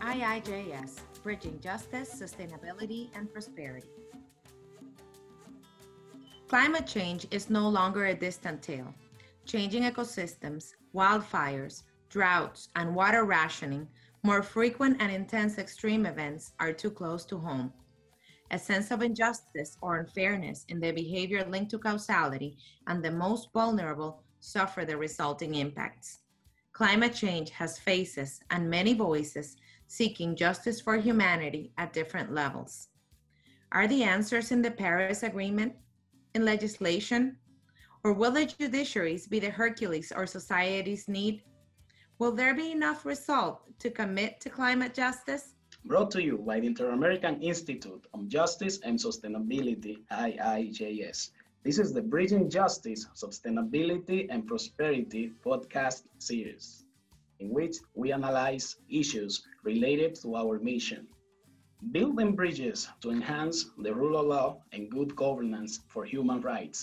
IIJS, Bridging Justice, Sustainability, and Prosperity. Climate change is no longer a distant tale. Changing ecosystems, wildfires, droughts, and water rationing, more frequent and intense extreme events are too close to home. A sense of injustice or unfairness in the behavior linked to causality, and the most vulnerable suffer the resulting impacts. Climate change has faces and many voices seeking justice for humanity at different levels. Are the answers in the Paris Agreement, in legislation, or will the judiciaries be the Hercules our societies need? Will there be enough resolve to commit to climate justice? Brought to you by the Inter-American Institute on Justice and Sustainability, IIJS. This is the Bridging Justice, Sustainability, and Prosperity podcast series in which we analyze issues related to our mission. Building bridges to enhance the rule of law and good governance for human rights,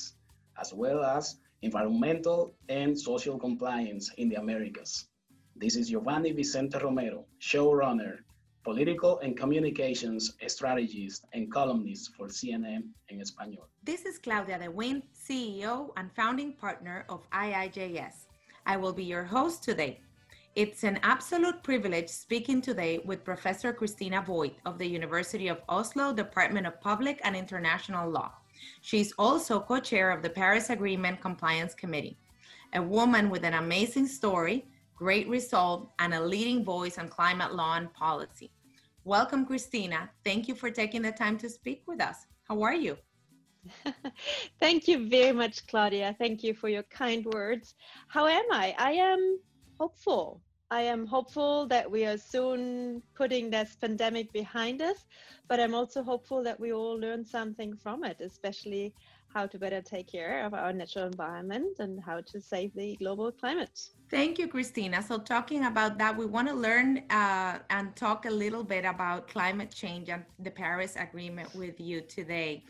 as well as environmental and social compliance in the Americas. This is Giovanni Vicente Romero, showrunner, political and communications strategist, and columnist for CNN in Espanol. This is Claudia De Windt, CEO and founding partner of IIJS. I will be your host today. It's an absolute privilege speaking today with Professor Christina Voigt of the University of Oslo Department of Public and International Law. She's also co chair of the Paris Agreement Compliance Committee, a woman with an amazing story, great resolve, and a leading voice on climate law and policy. Welcome, Christina. Thank you for taking the time to speak with us. How are you? Thank you very much, Claudia. Thank you for your kind words. How am I? I am hopeful. I am hopeful that we are soon putting this pandemic behind us, but I'm also hopeful that we all learn something from it, especially how to better take care of our natural environment and how to save the global climate. Thank you, Christina. So, talking about that, we want to learn uh, and talk a little bit about climate change and the Paris Agreement with you today.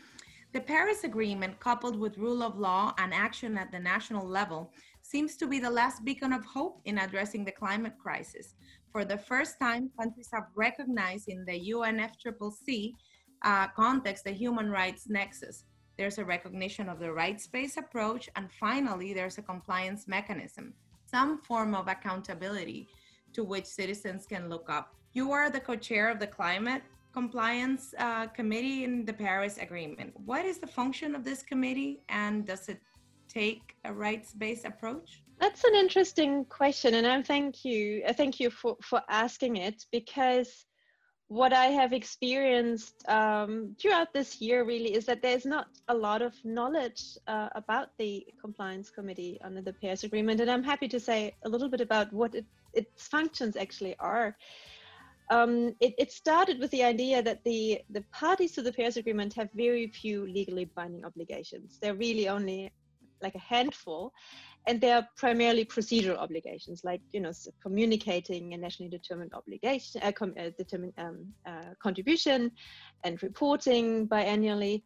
The Paris Agreement, coupled with rule of law and action at the national level, seems to be the last beacon of hope in addressing the climate crisis. For the first time, countries have recognized in the UNFCCC uh, context the human rights nexus. There's a recognition of the rights-based approach, and finally, there's a compliance mechanism, some form of accountability to which citizens can look up. You are the co-chair of the Climate Compliance uh, Committee in the Paris Agreement. What is the function of this committee, and does it take a rights-based approach? That's an interesting question, and I thank you. I thank you for for asking it because what I have experienced um, throughout this year really is that there's not a lot of knowledge uh, about the compliance committee under the Paris Agreement, and I'm happy to say a little bit about what it, its functions actually are. Um, it, it, started with the idea that the, the parties to the Paris Agreement have very few legally binding obligations. They're really only like a handful and they are primarily procedural obligations like you know communicating a nationally determined obligation uh, com- uh, determined um, uh, contribution and reporting biannually.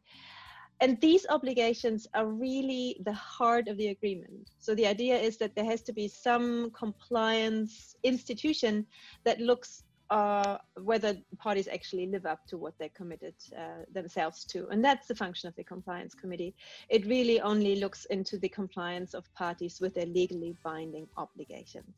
And these obligations are really the heart of the agreement. So the idea is that there has to be some compliance institution that looks uh, whether parties actually live up to what they committed uh, themselves to. And that's the function of the compliance committee. It really only looks into the compliance of parties with their legally binding obligations.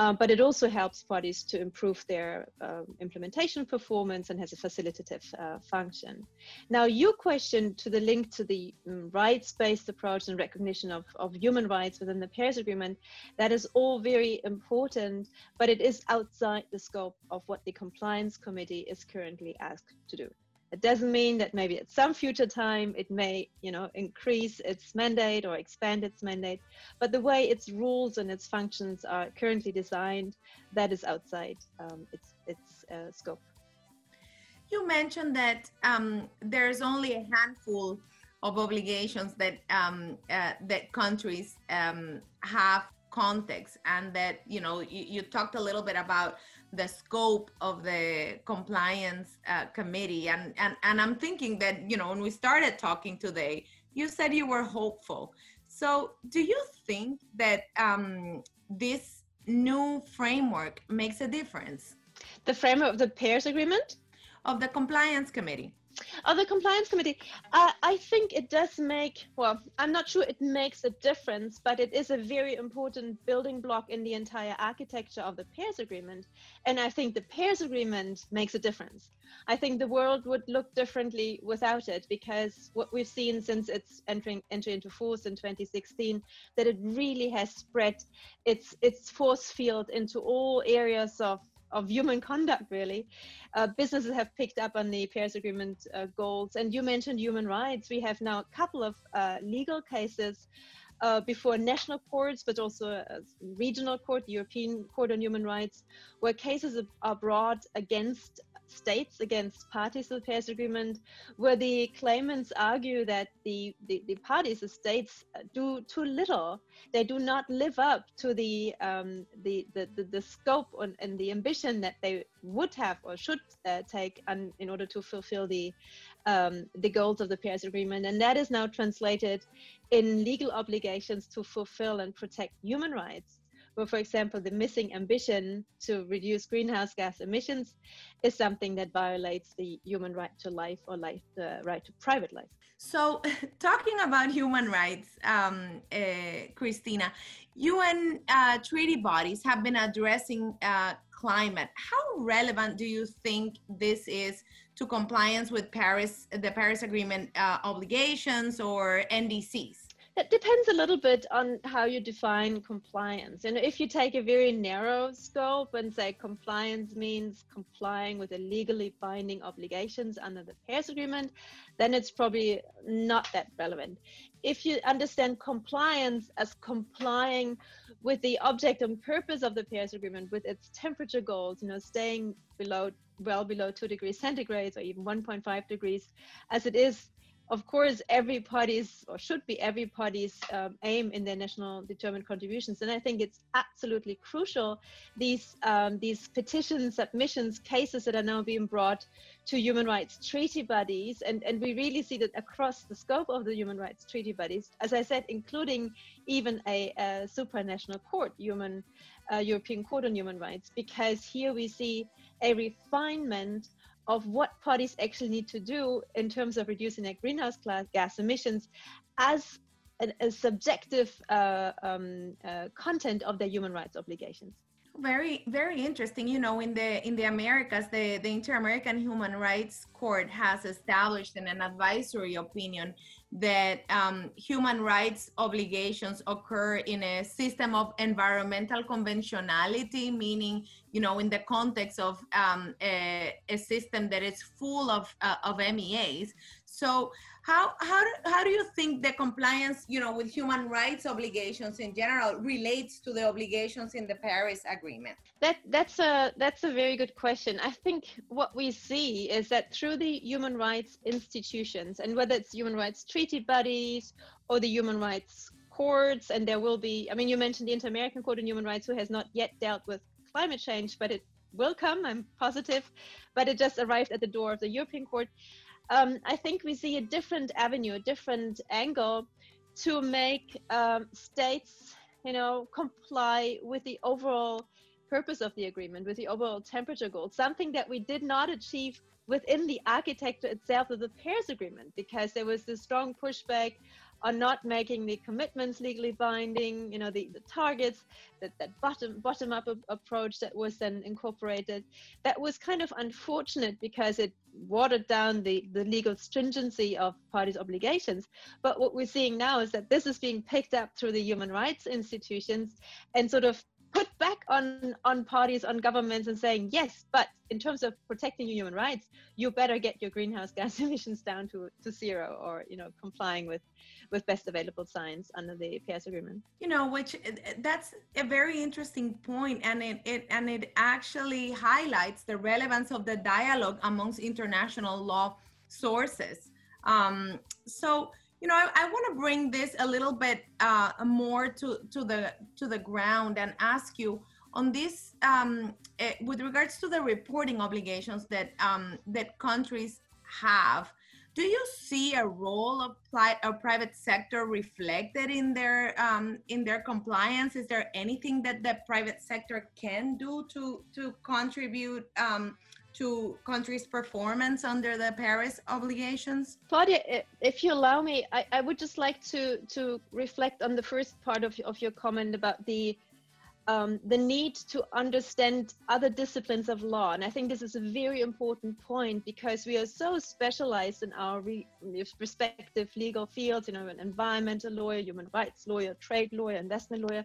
Um, but it also helps parties to improve their uh, implementation performance and has a facilitative uh, function. Now, your question to the link to the um, rights-based approach and recognition of, of human rights within the Paris Agreement, that is all very important, but it is outside the scope of what the Compliance Committee is currently asked to do. It doesn't mean that maybe at some future time it may, you know, increase its mandate or expand its mandate, but the way its rules and its functions are currently designed, that is outside um, its its uh, scope. You mentioned that um, there's only a handful of obligations that um, uh, that countries um, have context, and that you know you, you talked a little bit about the scope of the compliance uh, committee and, and and i'm thinking that you know when we started talking today you said you were hopeful so do you think that um, this new framework makes a difference The framework of the Paris Agreement? Of the Compliance Committee. Of the compliance committee, uh, I think it does make, well, I'm not sure it makes a difference, but it is a very important building block in the entire architecture of the Paris Agreement. And I think the Paris Agreement makes a difference. I think the world would look differently without it because what we've seen since its entering entry into force in 2016, that it really has spread its its force field into all areas of of human conduct really. Uh, businesses have picked up on the paris agreement uh, goals. And you mentioned human rights. We have now a couple of uh, legal cases uh, before national courts, but also a regional court, the European Court on Human Rights, where cases are brought against states, against parties to the Paris Agreement, where the claimants argue that the, the, the parties, the states, do too little. They do not live up to the um, the, the, the, the, scope and, and, the ambition that they would have or should uh, take on, in order to fulfill the um, the goals of the Paris Agreement, and that is now translated in legal obligations to fulfill and protect human rights. Where, for example, the missing ambition to reduce greenhouse gas emissions is something that violates the human right to life or life, the right to private life. So, talking about human rights, um, uh, Christina, UN uh, treaty bodies have been addressing uh, climate. How relevant do you think this is to compliance with Paris, the Paris Agreement uh, obligations or NDCs? That depends a little bit on how you define compliance. And if you take a very narrow scope and say compliance means complying with the legally binding obligations under the Paris Agreement, then it's probably not that relevant. If you understand compliance as complying with the object and purpose of the Paris Agreement, with its temperature goals, you know, staying below well below two degrees centigrade or even 1.5 degrees, as it is of course, every party's or should be every party's um, aim in their national determined contributions. And I think it's absolutely crucial these um, these petitions, submissions, cases that are now being brought to human rights treaty bodies, and and we really see that across the scope of the human rights treaty bodies, as I said, including even a, a supranational court, human uh, European Court on Human Rights, because here we see a refinement of what parties actually need to do in terms of reducing their greenhouse gas emissions as a, subjective uh, um, uh, content of their human rights obligations very very interesting you know in the in the americas the the inter-american human rights court has established in an advisory opinion that um, human rights obligations occur in a system of environmental conventionality meaning you know in the context of um, a, a, system that is full of uh, of meas so how how do, how do you think the compliance you know with human rights obligations in general relates to the obligations in the paris agreement? That that's a that's a very good question. I think what we see is that through the human rights institutions and whether it's human rights treaty bodies or the human rights courts and there will be i mean you mentioned the inter-american court on human rights who has not yet dealt with climate change but it will come i'm positive but it just arrived at the door of the european court um, I think we see a different avenue, a different angle to make um, states, you know, comply with the overall purpose of the agreement, with the overall temperature goal, something that we did not achieve within the architecture itself of the Paris Agreement, because there was this strong pushback on not making the commitments legally binding, you know, the, the targets, that, that bottom bottom up approach that was then incorporated. That was kind of unfortunate because it watered down the, the legal stringency of parties' obligations. But what we're seeing now is that this is being picked up through the human rights institutions and sort of put back on on parties on governments and saying yes but in terms of protecting your human rights you better get your greenhouse gas emissions down to, to zero or you know complying with with best available science under the paris agreement. You know which that's a very interesting point and it, it and it actually highlights the relevance of the dialogue amongst international law sources. Um, so you know, I, I want to bring this a little bit uh, more to to the to the ground and ask you on this um, uh, with regards to the reporting obligations that um, that countries have. do you see a role of a private sector reflected in their um, in their compliance? Is there anything that the private sector can do to to contribute um, to countries' performance under the Paris obligations? Claudia, if you allow me, I, I would just like to to reflect on the first part of of your comment about the um, the need to understand other disciplines of law. And I think this is a very important point because we are so specialized in our re- respective legal fields, you know, an environmental lawyer, human rights lawyer, trade lawyer, investment lawyer.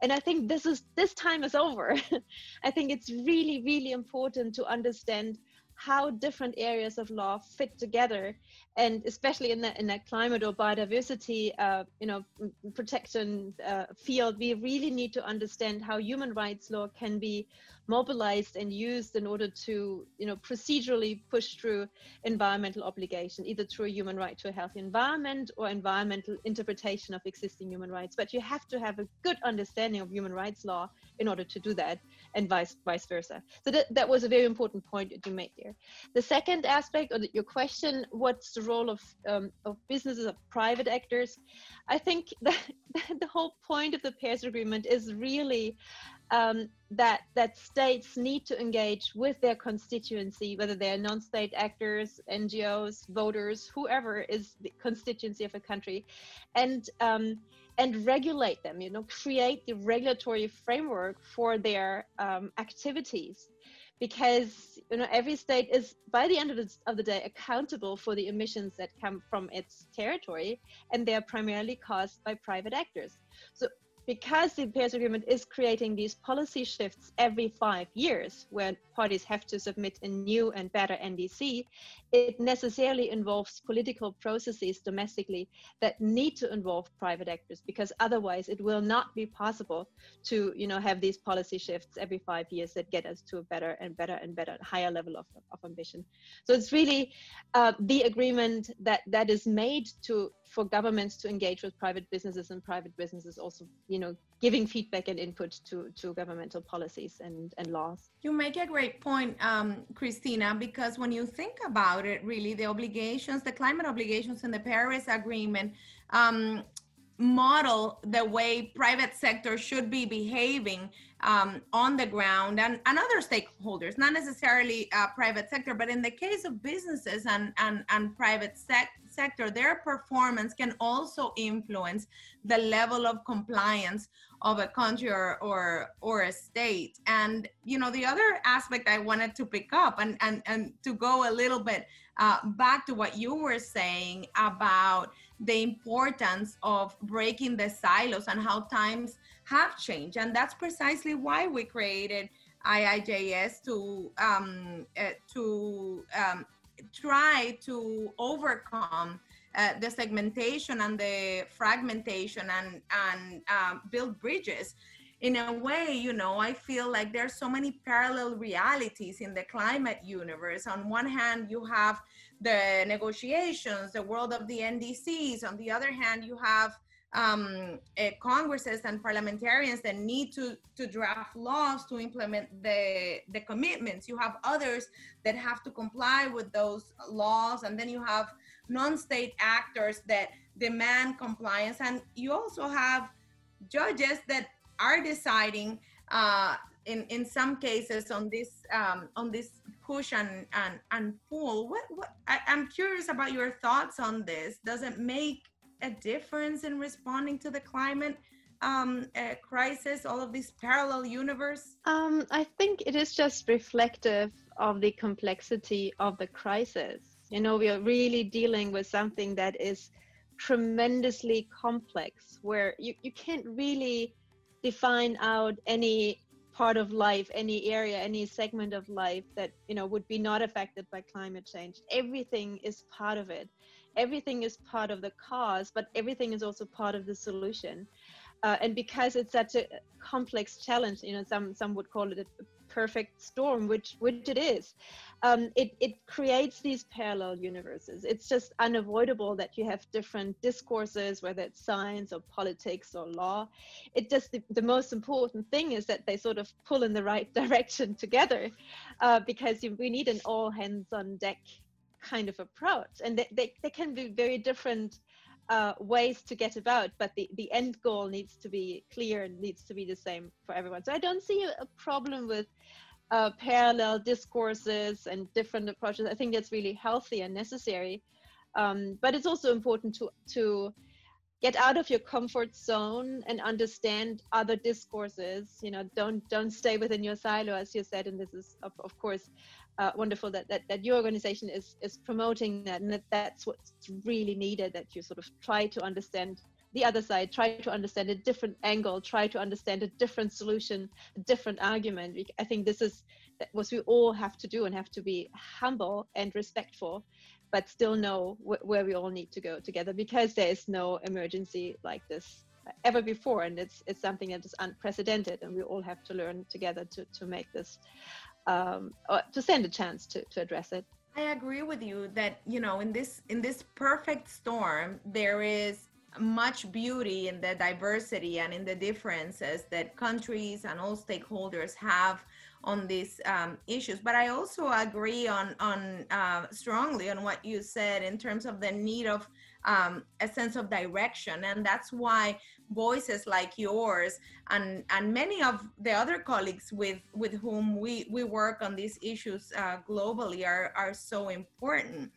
And I think this is this time is over. I think it's really, really important to understand how different areas of law fit together and especially in that in that climate or biodiversity uh, you know protection uh, field we really need to understand how human rights law can be mobilized and used in order to you know procedurally push through environmental obligation either through a human right to a healthy environment or environmental interpretation of existing human rights. But you have to have a good understanding of human rights law in order to do that and vice vice versa. So that, that was a very important point that you made there. The second aspect of your question what's the role of um, of businesses of private actors? I think that the whole point of the paris agreement is really um, that that states need to engage with their constituency, whether they're non-state actors, NGOs, voters, whoever is the constituency of a country, and um, and regulate them. You know, create the regulatory framework for their um, activities, because you know every state is by the end of the, of the day accountable for the emissions that come from its territory, and they are primarily caused by private actors. So because the Paris Agreement is creating these policy shifts every five years, where parties have to submit a new and better NDC, it necessarily involves political processes domestically that need to involve private actors, because otherwise it will not be possible to, you know, have these policy shifts every five years that get us to a better and better and better, higher level of, of ambition. So it's really uh, the agreement that that is made to for governments to engage with private businesses and private businesses also you know giving feedback and input to to governmental policies and and laws you make a great point um, christina because when you think about it really the obligations the climate obligations in the paris agreement um, model the way private sector should be behaving um, on the ground and, and other stakeholders, not necessarily uh, private sector, but in the case of businesses and, and, and private sec- sector, their performance can also influence the level of compliance of a country or, or, or a state. And, you know, the other aspect I wanted to pick up and, and, and to go a little bit uh, back to what you were saying about the importance of breaking the silos and how times have changed. And that's precisely why we created IIJS to um, uh, to um, try to overcome uh, the segmentation and the fragmentation and and um, build bridges. In a way you know i feel like there's so many parallel realities in the climate universe. On one hand you have the negotiations the world of the ndcs on the other hand you have um, uh, congresses and parliamentarians that need to to draft laws to implement the the commitments. You have others that have to comply with those laws, and then you have non-state actors that demand compliance, and you also have judges that are deciding uh, in in some cases on this um, on this push and and and pull. What what I, I'm curious about your thoughts on this. Does it make a difference in responding to the climate um, uh, crisis, all of this parallel universe? Um, I think it is just reflective of the complexity of the crisis. You know, we are really dealing with something that is tremendously complex, where you, you can't really define out any part of life any area any segment of life that you know would be not affected by climate change everything is part of it everything is part of the cause, but everything is also part of the solution. Uh, and because it's such a complex challenge, you know, some some would call it a perfect storm, which which it is. Um, it it creates these parallel universes. It's just unavoidable that you have different discourses, whether it's science or politics or law. It just the, the most important thing is that they sort of pull in the right direction together, uh, because you, we need an all hands on deck kind of approach and they, they, they can be very different uh, ways to get about but the, the end goal needs to be clear and needs to be the same for everyone. So i don't see a problem with uh, parallel discourses and different approaches. I think that's really healthy and necessary. Um, but it's also important to to get out of your comfort zone and understand other discourses. You know don't don't stay within your silo as you said and this is of, of course uh, wonderful that, that that your organization is is promoting that and that that's what's really needed that you sort of try to understand the other side try to understand a different angle try to understand a different solution a different argument. I think this is what we all have to do and have to be humble and respectful but still know wh- where we all need to go together because there is no emergency like this ever before. And it's it's something that is unprecedented and we all have to learn together to to make this um, or to stand a chance to, to address it. I agree with you that you know in this in this perfect storm there is much beauty in the diversity and in the differences that countries and all stakeholders have on these um, issues. But I also agree on on uh, strongly on what you said in terms of the need of um, a sense of direction, and that's why voices like yours and and many of the other colleagues with with whom we we work on these issues uh, globally are are so important.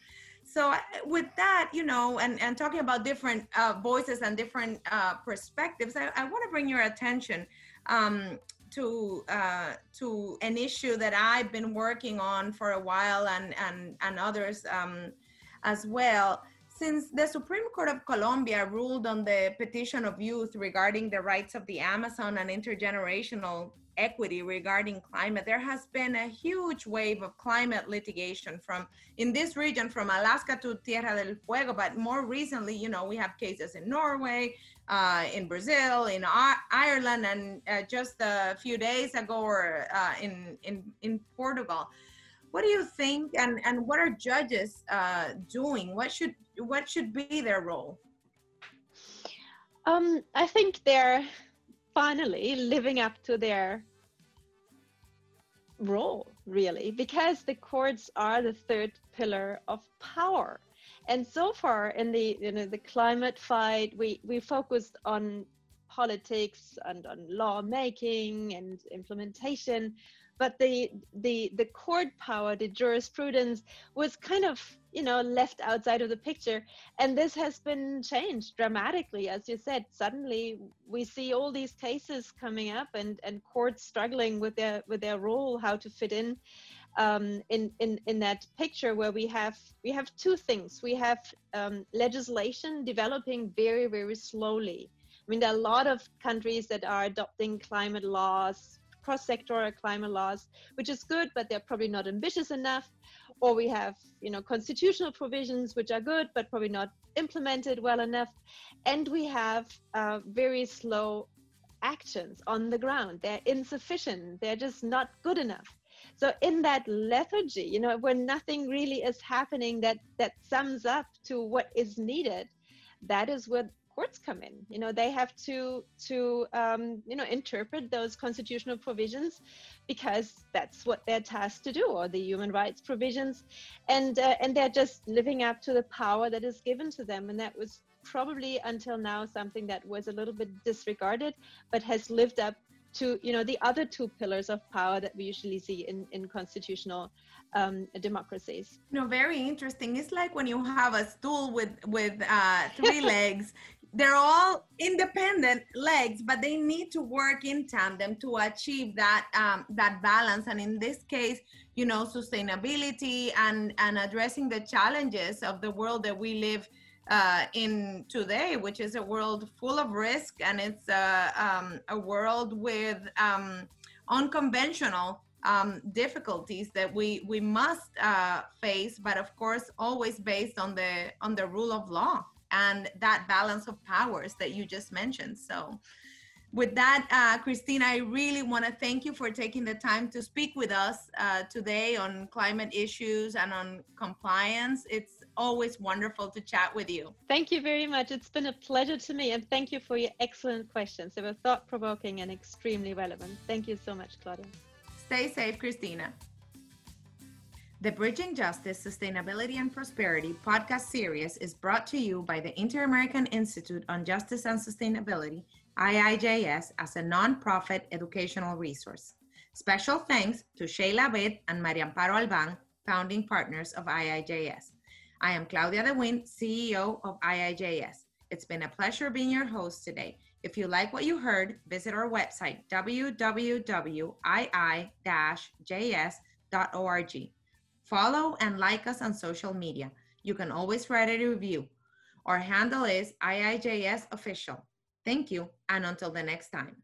So uh, with that you know and and talking about different uh, voices and different uh, perspectives i, I want to bring your attention um, to uh, to an issue that i've been working on for a while and and and others um, as well since the Supreme Court of Colombia ruled on the petition of youth regarding the rights of the Amazon and intergenerational equity regarding climate, there has been a huge wave of climate litigation from in this region, from Alaska to Tierra del Fuego. But more recently, you know, we have cases in Norway, uh, in Brazil, in Ireland, and uh, just a few days ago, or uh, in in in Portugal. What do you think, and and what are judges uh, doing? What should what should be their role? Um, I think they're finally living up to their role, really, because the courts are the third pillar of power. And so far in the you know the climate fight, we we focused on politics and on lawmaking and implementation, but the the the court power the jurisprudence was kind of you know left outside of the picture. And this has been changed dramatically as you said. Suddenly we see all these cases coming up and and courts struggling with their with their role how to fit in um, in, in in that picture where we have we have two things. We have um, legislation developing very very slowly. I mean, there are a lot of countries that are adopting climate laws cross-sectoral climate laws, which is good, but they're probably not ambitious enough. Or we have, you know, constitutional provisions which are good, but probably not implemented well enough. And we have uh, very slow actions on the ground. They're insufficient. They're just not good enough. So in that lethargy, you know, where nothing really is happening that that sums up to what is needed, that is what courts come in. You know they have to to um, you know interpret those constitutional provisions because that's what they're tasked to do or the human rights provisions. And uh, and they're just living up to the power that is given to them. And that was probably until now something that was a little bit disregarded but has lived up to you know the other two pillars of power that we usually see in in constitutional um, democracies. You know, very interesting. It's like when you have a stool with with uh, three legs they're all independent legs but they need to work in tandem to achieve that um, that balance and in this case you know sustainability and and addressing the challenges of the world that we live uh, in today which is a world full of risk and it's a, um, a world with um, unconventional um, difficulties that we we must uh, face but of course always based on the on the rule of law and that balance of powers that you just mentioned. So, with that, uh, Christina, I really want to thank you for taking the time to speak with us uh, today on climate issues and on compliance. It's always wonderful to chat with you. Thank you very much. It's been a pleasure to me, and thank you for your excellent questions. They were thought provoking and extremely relevant. Thank you so much, Claudia. Stay safe, Christina. The Bridging Justice, Sustainability, and Prosperity podcast series is brought to you by the Inter American Institute on Justice and Sustainability, IIJS, as a nonprofit educational resource. Special thanks to Sheila Abed and Maria Amparo Alban, founding partners of IIJS. I am Claudia De Windt, CEO of IIJS. It's been a pleasure being your host today. If you like what you heard, visit our website, www.ii-js.org. Follow and like us on social media. You can always write a review. Our handle is IIJS Official. Thank you, and until the next time.